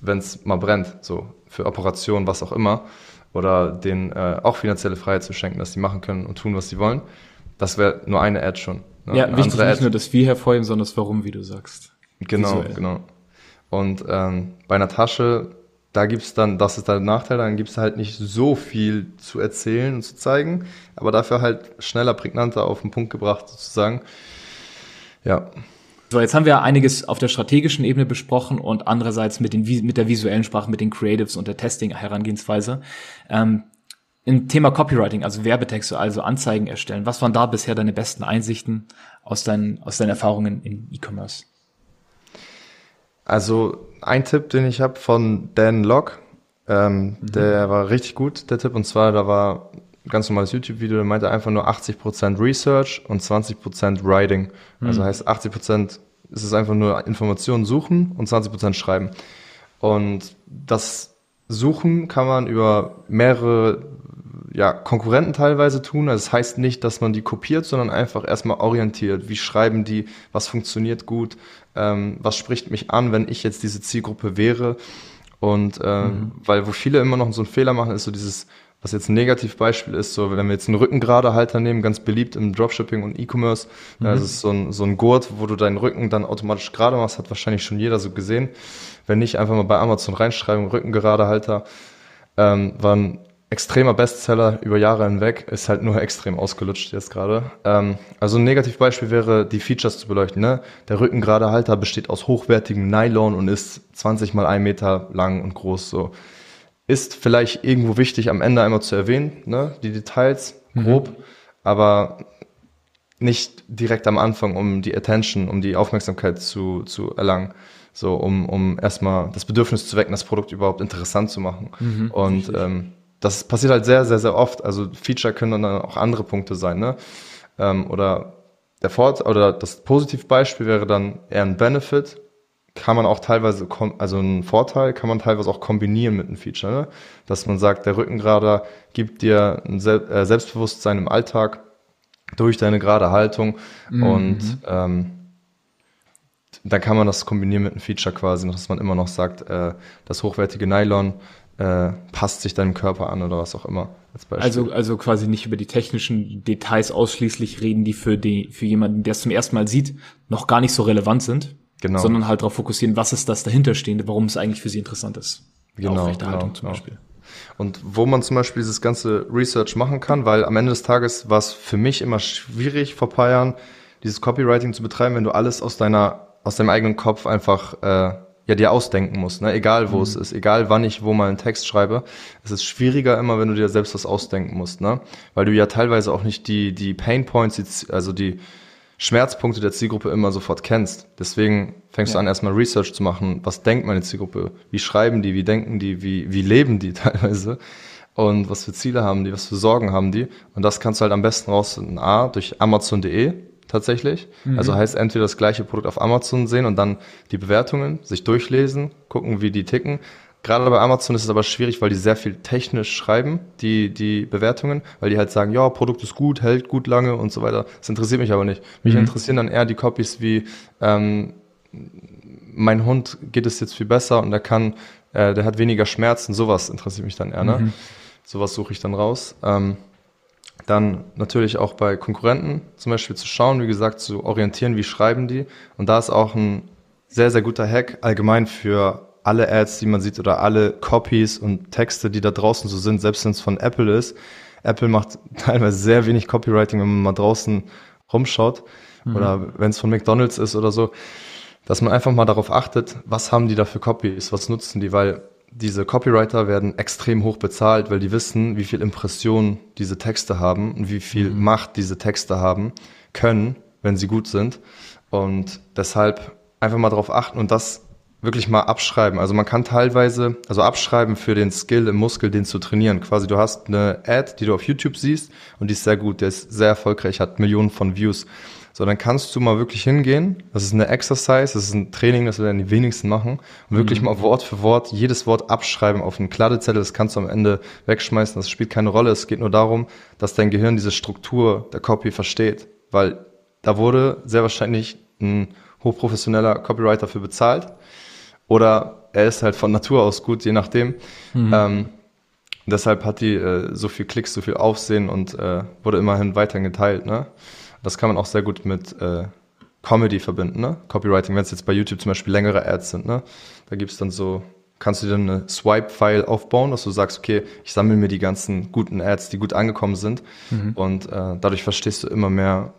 wenn es mal brennt, so für Operationen, was auch immer, oder denen äh, auch finanzielle Freiheit zu schenken, dass sie machen können und tun, was sie wollen. Das wäre nur eine Ad schon. Ne? Ja, eine wichtig nicht Ad. nur das Wie hervorheben, sondern das Warum, wie du sagst. Genau, Visuell. genau. Und ähm, bei einer Tasche, da gibt's dann, das ist der Nachteil, dann gibt's halt nicht so viel zu erzählen und zu zeigen, aber dafür halt schneller, prägnanter auf den Punkt gebracht sozusagen. Ja. So, jetzt haben wir einiges auf der strategischen Ebene besprochen und andererseits mit, den, mit der visuellen Sprache, mit den Creatives und der Testing-Herangehensweise. Ähm, Im Thema Copywriting, also Werbetexte, also Anzeigen erstellen, was waren da bisher deine besten Einsichten aus deinen, aus deinen Erfahrungen im E-Commerce? Also ein Tipp, den ich habe von Dan Locke, ähm, mhm. der war richtig gut, der Tipp, und zwar, da war ganz normales YouTube-Video, der meinte einfach nur 80% Research und 20% Writing. Mhm. Also heißt 80% ist es einfach nur Informationen suchen und 20% schreiben. Und das Suchen kann man über mehrere ja, Konkurrenten teilweise tun. Also es das heißt nicht, dass man die kopiert, sondern einfach erstmal orientiert. Wie schreiben die? Was funktioniert gut? Ähm, was spricht mich an, wenn ich jetzt diese Zielgruppe wäre? Und ähm, mhm. weil wo viele immer noch so einen Fehler machen, ist so dieses was jetzt ein Negativbeispiel ist, so wenn wir jetzt einen Rückengeradehalter nehmen, ganz beliebt im Dropshipping und E-Commerce, mhm. das ist so ein, so ein Gurt, wo du deinen Rücken dann automatisch gerade machst, hat wahrscheinlich schon jeder so gesehen. Wenn nicht, einfach mal bei Amazon reinschreiben, Rückengeradehalter, ähm, war ein extremer Bestseller über Jahre hinweg, ist halt nur extrem ausgelutscht jetzt gerade. Ähm, also ein Negativbeispiel wäre, die Features zu beleuchten. Ne? Der Rückengeradehalter besteht aus hochwertigem Nylon und ist 20 mal ein Meter lang und groß. So ist vielleicht irgendwo wichtig am Ende einmal zu erwähnen, ne? die Details, mhm. grob, mhm. aber nicht direkt am Anfang, um die Attention, um die Aufmerksamkeit zu, zu erlangen. So, um, um erstmal das Bedürfnis zu wecken, das Produkt überhaupt interessant zu machen. Mhm, und ähm, das passiert halt sehr, sehr, sehr oft. Also Feature können dann auch andere Punkte sein, ne? Ähm, oder der Fort oder das Positivbeispiel wäre dann eher ein Benefit, kann man auch teilweise, also ein Vorteil kann man teilweise auch kombinieren mit einem Feature, ne? dass man sagt, der Rückengrader gibt dir ein äh, Selbstbewusstsein im Alltag durch deine gerade Haltung mhm. und ähm, dann kann man das kombinieren mit einem Feature quasi, dass man immer noch sagt, äh, das hochwertige Nylon äh, passt sich deinem Körper an oder was auch immer. Also, also quasi nicht über die technischen Details ausschließlich reden, die für, die, für jemanden, der es zum ersten Mal sieht, noch gar nicht so relevant sind, Genau. Sondern halt darauf fokussieren, was ist das dahinterstehende, warum es eigentlich für sie interessant ist. Genau. Aufrechterhaltung genau, zum genau. Beispiel. Und wo man zum Beispiel dieses ganze Research machen kann, weil am Ende des Tages war es für mich immer schwierig vor paar Jahren, dieses Copywriting zu betreiben, wenn du alles aus deiner, aus deinem eigenen Kopf einfach äh, ja dir ausdenken musst, ne? Egal wo mhm. es ist, egal wann ich wo mal einen Text schreibe. Es ist schwieriger immer, wenn du dir selbst was ausdenken musst, ne? Weil du ja teilweise auch nicht die, die Pain Points, also die, Schmerzpunkte der Zielgruppe immer sofort kennst. Deswegen fängst ja. du an, erstmal Research zu machen. Was denkt meine Zielgruppe? Wie schreiben die? Wie denken die? Wie, wie leben die teilweise? Und was für Ziele haben die? Was für Sorgen haben die? Und das kannst du halt am besten rausfinden. A, durch Amazon.de tatsächlich. Mhm. Also heißt entweder das gleiche Produkt auf Amazon sehen und dann die Bewertungen, sich durchlesen, gucken, wie die ticken. Gerade bei Amazon ist es aber schwierig, weil die sehr viel technisch schreiben, die, die Bewertungen, weil die halt sagen, ja, Produkt ist gut, hält gut lange und so weiter. Das interessiert mich aber nicht. Mich mhm. interessieren dann eher die Copies wie, ähm, mein Hund geht es jetzt viel besser und der kann, äh, der hat weniger Schmerzen, sowas interessiert mich dann eher, ne? Mhm. Sowas suche ich dann raus. Ähm, dann natürlich auch bei Konkurrenten zum Beispiel zu schauen, wie gesagt, zu orientieren, wie schreiben die. Und da ist auch ein sehr, sehr guter Hack allgemein für alle Ads, die man sieht oder alle Copies und Texte, die da draußen so sind, selbst wenn es von Apple ist. Apple macht teilweise sehr wenig Copywriting, wenn man mal draußen rumschaut mhm. oder wenn es von McDonald's ist oder so, dass man einfach mal darauf achtet, was haben die da für Copies, was nutzen die, weil diese Copywriter werden extrem hoch bezahlt, weil die wissen, wie viel Impression diese Texte haben und wie viel mhm. Macht diese Texte haben können, wenn sie gut sind. Und deshalb einfach mal darauf achten und das wirklich mal abschreiben. Also man kann teilweise, also abschreiben für den Skill im Muskel, den zu trainieren. Quasi du hast eine Ad, die du auf YouTube siehst und die ist sehr gut, der ist sehr erfolgreich, hat Millionen von Views. So, dann kannst du mal wirklich hingehen. Das ist eine Exercise, das ist ein Training, das werden die wenigsten machen. Und wirklich mhm. mal Wort für Wort jedes Wort abschreiben auf einen Kladdezettel. Das kannst du am Ende wegschmeißen. Das spielt keine Rolle. Es geht nur darum, dass dein Gehirn diese Struktur der Copy versteht. Weil da wurde sehr wahrscheinlich ein hochprofessioneller Copywriter für bezahlt oder er ist halt von Natur aus gut, je nachdem. Mhm. Ähm, deshalb hat die äh, so viel Klicks, so viel Aufsehen und äh, wurde immerhin weiterhin geteilt. Ne? Das kann man auch sehr gut mit äh, Comedy verbinden, ne? Copywriting, wenn es jetzt bei YouTube zum Beispiel längere Ads sind, ne? Da gibt's dann so, kannst du dir eine Swipe-File aufbauen, dass du sagst, okay, ich sammle mir die ganzen guten Ads, die gut angekommen sind mhm. und äh, dadurch verstehst du immer mehr,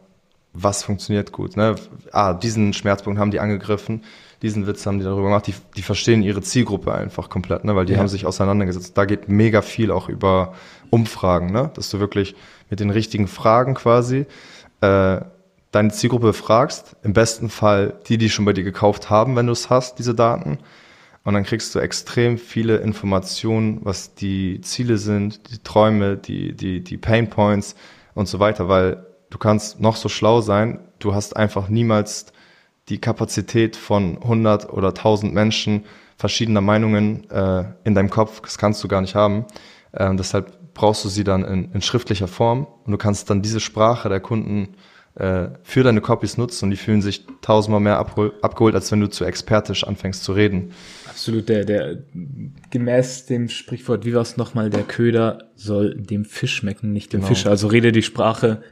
was funktioniert gut. Ne? Ah, diesen Schmerzpunkt haben die angegriffen, diesen Witz haben die darüber gemacht, die, die verstehen ihre Zielgruppe einfach komplett, ne? weil die ja. haben sich auseinandergesetzt. Da geht mega viel auch über Umfragen, ne? dass du wirklich mit den richtigen Fragen quasi äh, deine Zielgruppe fragst, im besten Fall die, die schon bei dir gekauft haben, wenn du es hast, diese Daten. Und dann kriegst du extrem viele Informationen, was die Ziele sind, die Träume, die, die, die Pain Points und so weiter, weil du kannst noch so schlau sein, du hast einfach niemals die Kapazität von 100 oder 1000 Menschen verschiedener Meinungen äh, in deinem Kopf, das kannst du gar nicht haben. Äh, deshalb brauchst du sie dann in, in schriftlicher Form und du kannst dann diese Sprache der Kunden äh, für deine Copies nutzen und die fühlen sich tausendmal mehr abhol abgeholt, als wenn du zu expertisch anfängst zu reden. Absolut, der, der gemäß dem Sprichwort, wie war es nochmal, der Köder soll dem Fisch schmecken, nicht dem genau. Fischer. Also rede die Sprache,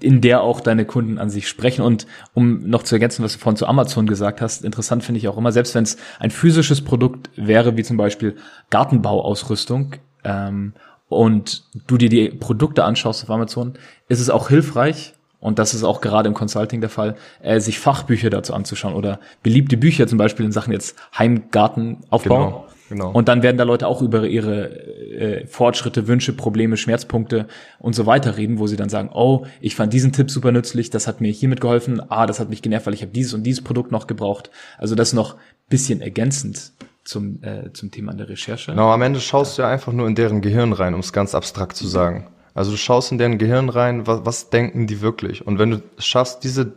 in der auch deine Kunden an sich sprechen. Und um noch zu ergänzen, was du vorhin zu Amazon gesagt hast, interessant finde ich auch immer, selbst wenn es ein physisches Produkt wäre, wie zum Beispiel Gartenbauausrüstung, ähm, und du dir die Produkte anschaust auf Amazon, ist es auch hilfreich, und das ist auch gerade im Consulting der Fall, äh, sich Fachbücher dazu anzuschauen oder beliebte Bücher zum Beispiel in Sachen jetzt Heimgartenaufbau. Genau, genau. Und dann werden da Leute auch über ihre äh, Fortschritte, Wünsche, Probleme, Schmerzpunkte und so weiter reden, wo sie dann sagen, oh, ich fand diesen Tipp super nützlich, das hat mir hiermit geholfen, ah, das hat mich genervt, weil ich habe dieses und dieses Produkt noch gebraucht. Also das noch bisschen ergänzend zum, äh, zum Thema der Recherche. Genau, am Ende schaust du ja einfach nur in deren Gehirn rein, um es ganz abstrakt zu sagen. Also du schaust in deren Gehirn rein, was, was denken die wirklich? Und wenn du es schaffst, diese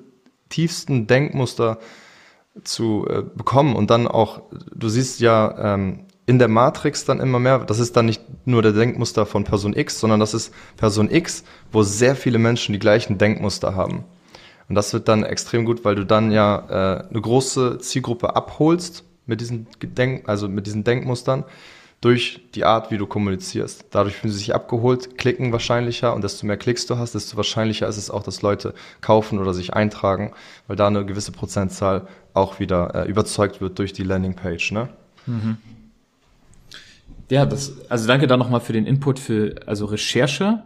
tiefsten Denkmuster zu äh, bekommen und dann auch, du siehst ja ähm, in der Matrix dann immer mehr, das ist dann nicht nur der Denkmuster von Person X, sondern das ist Person X, wo sehr viele Menschen die gleichen Denkmuster haben. Und das wird dann extrem gut, weil du dann ja äh, eine große Zielgruppe abholst mit diesen Gedenk also mit diesen Denkmustern durch die Art, wie du kommunizierst. Dadurch fühlen sie sich abgeholt, klicken wahrscheinlicher und desto mehr Klicks du hast, desto wahrscheinlicher ist es auch, dass Leute kaufen oder sich eintragen, weil da eine gewisse Prozentzahl auch wieder äh, überzeugt wird durch die Landingpage. Ne? Mhm. Ja, das, also danke da nochmal für den Input für also Recherche.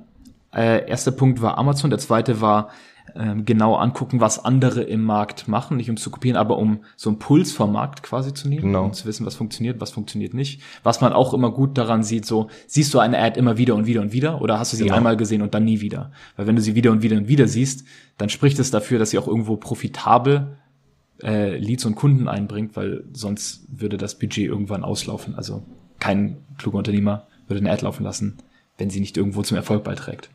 Äh, erster Punkt war Amazon, der zweite war ähm, genau angucken, was andere im Markt machen, nicht um zu kopieren, aber um so einen Puls vom Markt quasi zu nehmen, genau. um zu wissen, was funktioniert, was funktioniert nicht. Was man auch immer gut daran sieht, so siehst du eine Ad immer wieder und wieder und wieder oder hast du sie genau. einmal gesehen und dann nie wieder? Weil wenn du sie wieder und wieder und wieder siehst, dann spricht es dafür, dass sie auch irgendwo profitabel äh, Leads und Kunden einbringt, weil sonst würde das Budget irgendwann auslaufen. Also kein kluger Unternehmer würde eine Ad laufen lassen, wenn sie nicht irgendwo zum Erfolg beiträgt.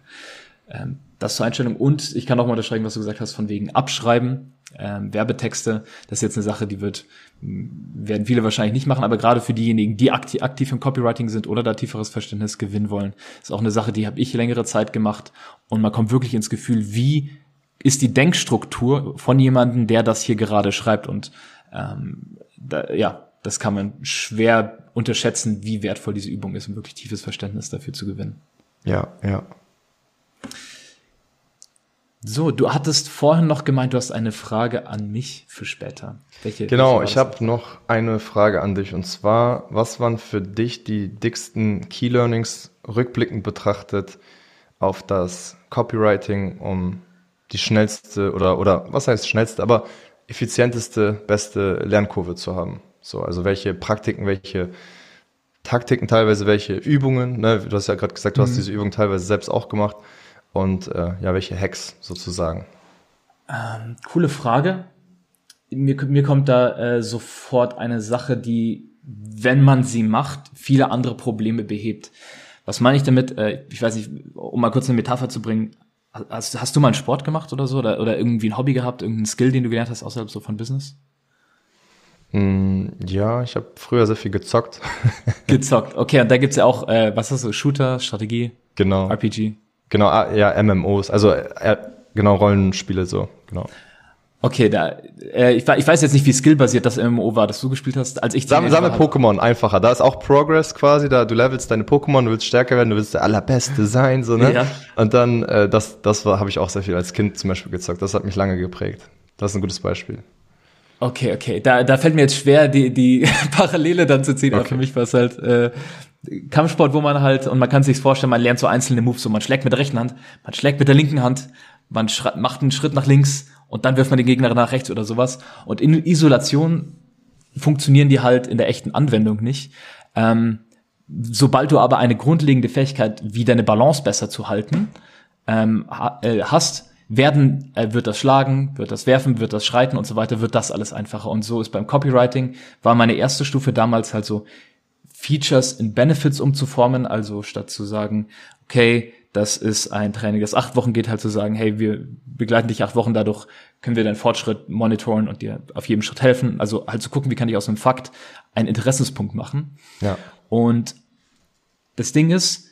Ähm, das zur Einstellung. Und ich kann auch mal unterschreiben, was du gesagt hast, von wegen Abschreiben, ähm, Werbetexte. Das ist jetzt eine Sache, die wird, werden viele wahrscheinlich nicht machen, aber gerade für diejenigen, die aktiv, aktiv im Copywriting sind oder da tieferes Verständnis gewinnen wollen, ist auch eine Sache, die habe ich längere Zeit gemacht. Und man kommt wirklich ins Gefühl, wie ist die Denkstruktur von jemandem, der das hier gerade schreibt. Und ähm, da, ja, das kann man schwer unterschätzen, wie wertvoll diese Übung ist, um wirklich tiefes Verständnis dafür zu gewinnen. Ja, ja. So, du hattest vorhin noch gemeint, du hast eine Frage an mich für später. Welche, genau, welche ich habe noch eine Frage an dich und zwar, was waren für dich die dicksten Key Learnings rückblickend betrachtet auf das Copywriting, um die schnellste oder oder was heißt schnellste, aber effizienteste, beste Lernkurve zu haben? So, also welche Praktiken, welche Taktiken, teilweise welche Übungen, ne? du hast ja gerade gesagt, du mhm. hast diese Übung teilweise selbst auch gemacht und äh, ja, welche Hacks sozusagen? Ähm, coole Frage. Mir, mir kommt da äh, sofort eine Sache, die, wenn man sie macht, viele andere Probleme behebt. Was meine ich damit? Äh, ich weiß nicht, um mal kurz eine Metapher zu bringen. Hast, hast du mal einen Sport gemacht oder so? Oder, oder irgendwie ein Hobby gehabt, irgendeinen Skill, den du gelernt hast, außerhalb so von Business? Mm, ja, ich habe früher sehr viel gezockt. gezockt, okay. Und da gibt's ja auch, äh, was ist so, Shooter, Strategie, genau. RPG. Genau, ah, ja, MMOs, also äh, genau Rollenspiele so, genau. Okay, da, äh, ich, ich weiß jetzt nicht, wie skillbasiert das MMO war, das du gespielt hast, als ich Sammle, sammle Pokémon einfacher. Da ist auch Progress quasi, da du levelst deine Pokémon, du willst stärker werden, du willst der allerbeste sein, so, ne? Ja. Und dann, äh, das, das war, habe ich auch sehr viel als Kind zum Beispiel gezockt. Das hat mich lange geprägt. Das ist ein gutes Beispiel. Okay, okay. Da, da fällt mir jetzt schwer, die, die Parallele dann zu ziehen. Okay. Aber für mich war es halt äh, Kampfsport, wo man halt, und man kann sich vorstellen, man lernt so einzelne Moves, so man schlägt mit der rechten Hand, man schlägt mit der linken Hand, man macht einen Schritt nach links und dann wirft man den Gegner nach rechts oder sowas. Und in Isolation funktionieren die halt in der echten Anwendung nicht. Ähm, sobald du aber eine grundlegende Fähigkeit, wie deine Balance besser zu halten, ähm, äh, hast, werden, äh, wird das Schlagen, wird das Werfen, wird das Schreiten und so weiter, wird das alles einfacher. Und so ist beim Copywriting, war meine erste Stufe damals halt so, Features in Benefits umzuformen, also statt zu sagen, okay, das ist ein Training, das acht Wochen geht, halt zu sagen, hey, wir begleiten dich acht Wochen, dadurch können wir deinen Fortschritt monitoren und dir auf jedem Schritt helfen. Also halt zu gucken, wie kann ich aus einem Fakt einen Interessenspunkt machen. Ja. Und das Ding ist,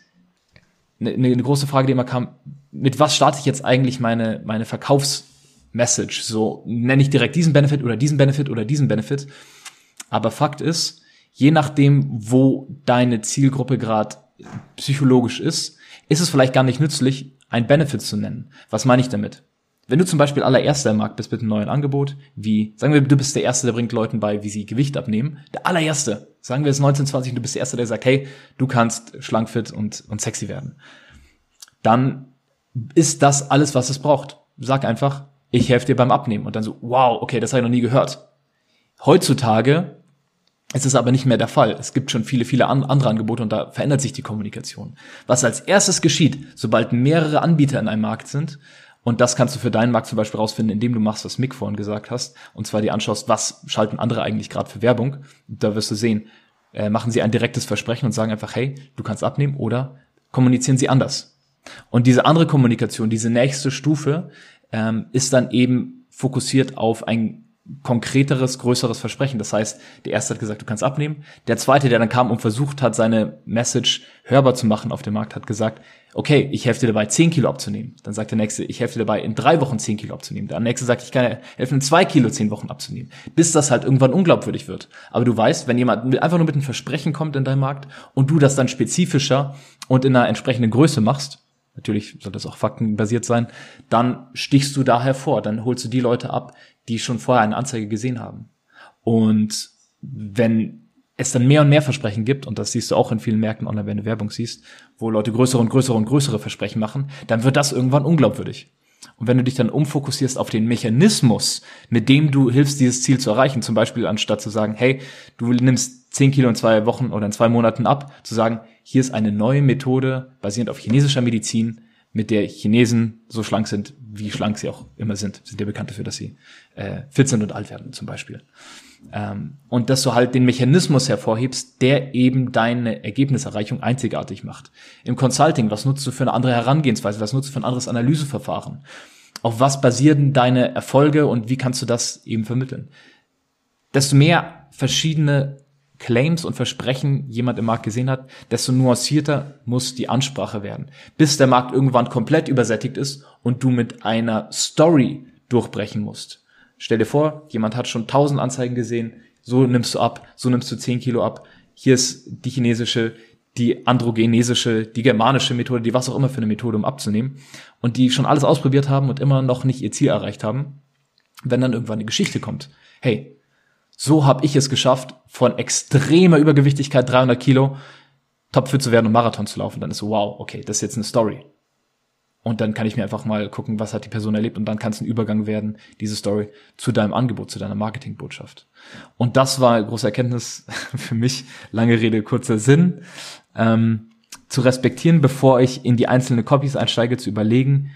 eine, eine große Frage, die immer kam, mit was starte ich jetzt eigentlich meine, meine Verkaufsmessage? So nenne ich direkt diesen Benefit oder diesen Benefit oder diesen Benefit. Aber Fakt ist, je nachdem, wo deine Zielgruppe gerade psychologisch ist, ist es vielleicht gar nicht nützlich, ein Benefit zu nennen. Was meine ich damit? Wenn du zum Beispiel allererster im Markt bist mit einem neuen Angebot, wie, sagen wir, du bist der Erste, der bringt Leuten bei, wie sie Gewicht abnehmen. Der allererste. Sagen wir es 1920 und du bist der Erste, der sagt, hey, du kannst schlank, fit und, und sexy werden. Dann ist das alles, was es braucht. Sag einfach, ich helfe dir beim Abnehmen. Und dann so, wow, okay, das habe ich noch nie gehört. Heutzutage es ist aber nicht mehr der Fall. Es gibt schon viele, viele andere Angebote und da verändert sich die Kommunikation. Was als erstes geschieht, sobald mehrere Anbieter in einem Markt sind, und das kannst du für deinen Markt zum Beispiel rausfinden, indem du machst, was Mick vorhin gesagt hast, und zwar dir anschaust, was schalten andere eigentlich gerade für Werbung. Da wirst du sehen, äh, machen sie ein direktes Versprechen und sagen einfach, hey, du kannst abnehmen oder kommunizieren sie anders. Und diese andere Kommunikation, diese nächste Stufe, ähm, ist dann eben fokussiert auf ein konkreteres, größeres Versprechen. Das heißt, der erste hat gesagt, du kannst abnehmen. Der zweite, der dann kam und versucht hat, seine Message hörbar zu machen auf dem Markt, hat gesagt, okay, ich helfe dir dabei, 10 Kilo abzunehmen. Dann sagt der nächste, ich helfe dir dabei, in drei Wochen 10 Kilo abzunehmen. Der nächste sagt, ich kann dir helfen, in zwei Kilo zehn Wochen abzunehmen. Bis das halt irgendwann unglaubwürdig wird. Aber du weißt, wenn jemand einfach nur mit einem Versprechen kommt in deinem Markt und du das dann spezifischer und in einer entsprechenden Größe machst, natürlich soll das auch faktenbasiert sein, dann stichst du da hervor, dann holst du die Leute ab, die schon vorher eine Anzeige gesehen haben. Und wenn es dann mehr und mehr Versprechen gibt, und das siehst du auch in vielen Märkten online, wenn du Werbung siehst, wo Leute größere und größere und größere Versprechen machen, dann wird das irgendwann unglaubwürdig. Und wenn du dich dann umfokussierst auf den Mechanismus, mit dem du hilfst, dieses Ziel zu erreichen, zum Beispiel anstatt zu sagen, hey, du nimmst 10 Kilo in zwei Wochen oder in zwei Monaten ab, zu sagen, hier ist eine neue Methode basierend auf chinesischer Medizin, mit der Chinesen so schlank sind, wie schlank sie auch immer sind. Sind ja bekannt dafür, dass sie äh, fit sind und alt werden zum Beispiel. Ähm, und dass du halt den Mechanismus hervorhebst, der eben deine Ergebniserreichung einzigartig macht. Im Consulting, was nutzt du für eine andere Herangehensweise? Was nutzt du für ein anderes Analyseverfahren? Auf was basieren deine Erfolge und wie kannst du das eben vermitteln? Desto mehr verschiedene Claims und Versprechen jemand im Markt gesehen hat, desto nuancierter muss die Ansprache werden, bis der Markt irgendwann komplett übersättigt ist und du mit einer Story durchbrechen musst. Stell dir vor, jemand hat schon tausend Anzeigen gesehen, so nimmst du ab, so nimmst du zehn Kilo ab. Hier ist die chinesische, die androgenesische, die germanische Methode, die was auch immer für eine Methode, um abzunehmen. Und die schon alles ausprobiert haben und immer noch nicht ihr Ziel erreicht haben. Wenn dann irgendwann eine Geschichte kommt. Hey, so habe ich es geschafft, von extremer Übergewichtigkeit, 300 Kilo, topfit zu werden und Marathon zu laufen. Dann ist so, wow, okay, das ist jetzt eine Story. Und dann kann ich mir einfach mal gucken, was hat die Person erlebt und dann kann es ein Übergang werden, diese Story, zu deinem Angebot, zu deiner Marketingbotschaft. Und das war große Erkenntnis für mich, lange Rede, kurzer Sinn, ähm, zu respektieren, bevor ich in die einzelnen Copies einsteige, zu überlegen,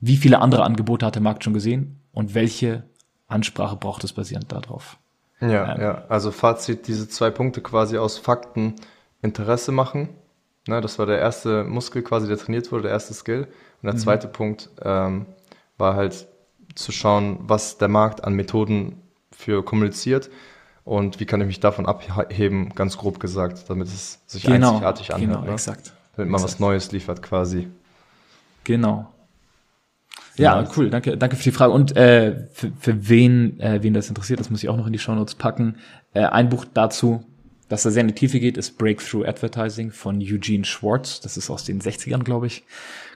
wie viele andere Angebote hat der Markt schon gesehen und welche Ansprache braucht es basierend darauf. Ja, ähm, ja. Also Fazit, diese zwei Punkte quasi aus Fakten Interesse machen. Ne, das war der erste Muskel quasi, der trainiert wurde, der erste Skill. Und der mhm. zweite Punkt ähm, war halt zu schauen, was der Markt an Methoden für kommuniziert und wie kann ich mich davon abheben, ganz grob gesagt, damit es sich genau, einzigartig anhört. Genau, ne? exakt. Damit man exakt. was Neues liefert quasi. Genau. Ja, nice. cool, danke, danke für die Frage. Und äh, für, für wen, äh, wen das interessiert, das muss ich auch noch in die Show Notes packen. Äh, ein Buch dazu, dass da sehr in die Tiefe geht, ist Breakthrough Advertising von Eugene Schwartz. Das ist aus den 60ern, glaube ich.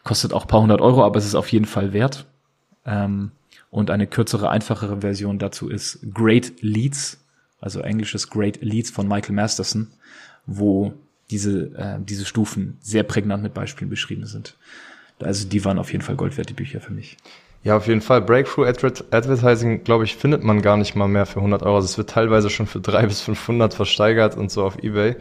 Kostet auch paar hundert Euro, aber es ist auf jeden Fall wert. Ähm, und eine kürzere, einfachere Version dazu ist Great Leads, also englisches Great Leads von Michael Masterson, wo diese, äh, diese Stufen sehr prägnant mit Beispielen beschrieben sind. Also die waren auf jeden Fall Gold wert, die Bücher für mich. Ja, auf jeden Fall. Breakthrough Advertising, glaube ich, findet man gar nicht mal mehr für 100 Euro. Also es wird teilweise schon für 300 bis 500 versteigert und so auf Ebay.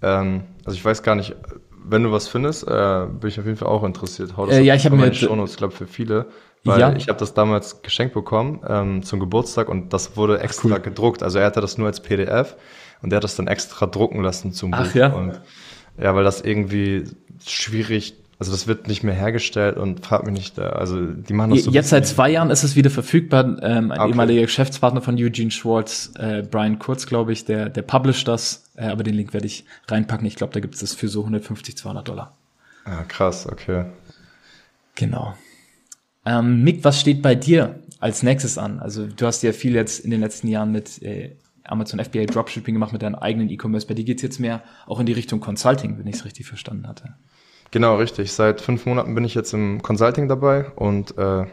Ähm, also ich weiß gar nicht, wenn du was findest, äh, bin ich auf jeden Fall auch interessiert. Hau das äh, ja, ich habe mir Shownotes, glaube für viele, weil ja. ich habe das damals geschenkt bekommen ähm, zum Geburtstag und das wurde extra cool. gedruckt. Also er hatte das nur als PDF und er hat das dann extra drucken lassen zum Ach, Buch. Ja? Und ja, weil das irgendwie schwierig also das wird nicht mehr hergestellt und fragt mich nicht, also die machen das so Jetzt seit zwei Jahren ist es wieder verfügbar. Ähm, ein okay. ehemaliger Geschäftspartner von Eugene Schwartz, äh, Brian Kurz, glaube ich, der, der published das. Äh, aber den Link werde ich reinpacken. Ich glaube, da gibt es das für so 150, 200 Dollar. Ah, krass, okay. Genau. Ähm, Mick, was steht bei dir als nächstes an? Also du hast ja viel jetzt in den letzten Jahren mit äh, Amazon FBA Dropshipping gemacht, mit deinem eigenen E-Commerce. Bei dir geht's jetzt mehr auch in die Richtung Consulting, wenn ich es richtig verstanden hatte. Genau, richtig. Seit fünf Monaten bin ich jetzt im Consulting dabei und äh,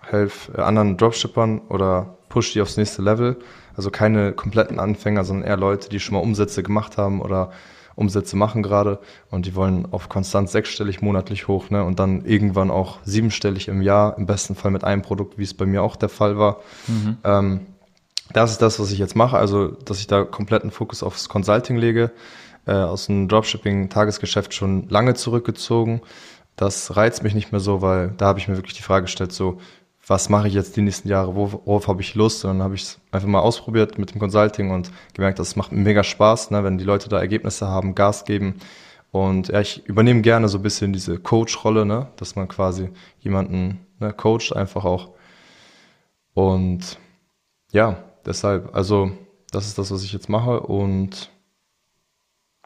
helfe äh, anderen Dropshippern oder push die aufs nächste Level. Also keine kompletten Anfänger, sondern eher Leute, die schon mal Umsätze gemacht haben oder Umsätze machen gerade und die wollen auf konstant sechsstellig monatlich hoch ne? und dann irgendwann auch siebenstellig im Jahr, im besten Fall mit einem Produkt, wie es bei mir auch der Fall war. Mhm. Ähm, das ist das, was ich jetzt mache, also dass ich da kompletten Fokus aufs Consulting lege äh, aus dem Dropshipping-Tagesgeschäft schon lange zurückgezogen. Das reizt mich nicht mehr so, weil da habe ich mir wirklich die Frage gestellt, so, was mache ich jetzt die nächsten Jahre, worauf, habe ich Lust? Und dann habe ich es einfach mal ausprobiert mit dem Consulting und gemerkt, das macht mega Spaß, ne, wenn die Leute da Ergebnisse haben, Gas geben. Und ja, ich übernehme gerne so ein bisschen diese Coach-Rolle, ne, dass man quasi jemanden ne, coacht einfach auch. Und ja, deshalb, also das ist das, was ich jetzt mache und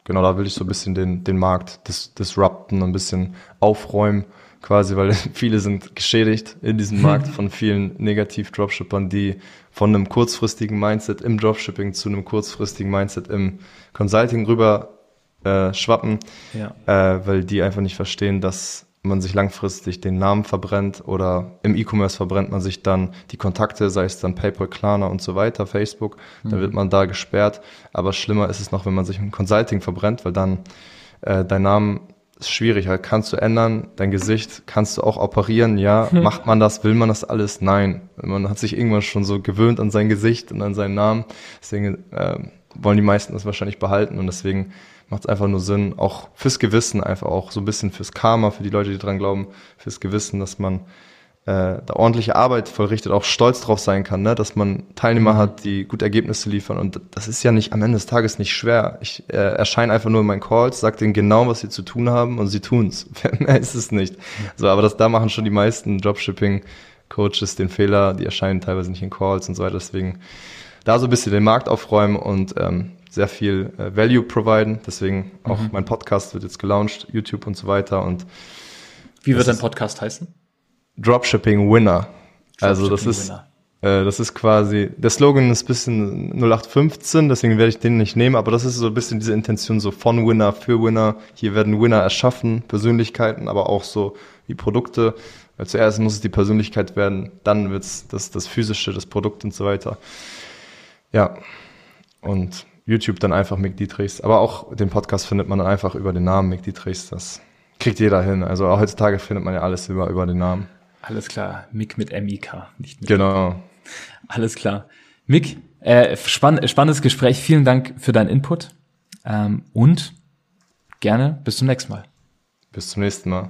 genau, da will ich so ein bisschen den, den Markt dis disrupten, ein bisschen aufräumen, quasi, weil viele sind geschädigt in diesem Markt von vielen Negativ-Dropshippern, die von einem kurzfristigen Mindset im Dropshipping zu einem kurzfristigen Mindset im Consulting rüber äh, schwappen, ja. äh, weil die einfach nicht verstehen, dass man sich langfristig den Namen verbrennt oder im E-Commerce verbrennt man sich dann die Kontakte, sei es dann PayPal, Klarna und so weiter, Facebook, mhm. dann wird man da gesperrt. Aber schlimmer ist es noch, wenn man sich im Consulting verbrennt, weil dann äh, dein Name ist schwierig, halt kannst du ändern, dein Gesicht kannst du auch operieren, ja, macht man das, will man das alles? Nein. Man hat sich irgendwann schon so gewöhnt an sein Gesicht und an seinen Namen, deswegen äh, wollen die meisten das wahrscheinlich behalten und deswegen macht es einfach nur Sinn, auch fürs Gewissen, einfach auch so ein bisschen fürs Karma, für die Leute, die dran glauben, fürs Gewissen, dass man äh, da ordentliche Arbeit vollrichtet, auch stolz drauf sein kann, ne? dass man Teilnehmer mhm. hat, die gute Ergebnisse liefern. Und das ist ja nicht am Ende des Tages nicht schwer. Ich äh, erscheine einfach nur in meinen Calls, sage denen genau, was sie zu tun haben und sie tun's. Mehr ist es nicht. So, aber das da machen schon die meisten Dropshipping-Coaches den Fehler, die erscheinen teilweise nicht in Calls und so weiter. Deswegen da so ein bisschen den Markt aufräumen und ähm, sehr viel äh, Value providen. Deswegen auch mhm. mein Podcast wird jetzt gelauncht, YouTube und so weiter. Und wie wird dein Podcast heißen? Dropshipping Winner. Dropshipping also das ist Winner. Äh, das ist quasi der Slogan ist bisschen 0815, deswegen werde ich den nicht nehmen, aber das ist so ein bisschen diese Intention so von Winner für Winner. Hier werden Winner erschaffen, Persönlichkeiten, aber auch so wie Produkte. Weil zuerst muss es die Persönlichkeit werden, dann wird's das das physische, das Produkt und so weiter. Ja. Und YouTube dann einfach Mick Dietrichs. Aber auch den Podcast findet man dann einfach über den Namen Mick Dietrichs. Das kriegt jeder hin. Also auch heutzutage findet man ja alles über, über den Namen. Alles klar. Mick mit M-I-K, nicht mit Genau. Alles klar. Mick, äh, spann spannendes Gespräch. Vielen Dank für deinen Input. Ähm, und gerne bis zum nächsten Mal. Bis zum nächsten Mal.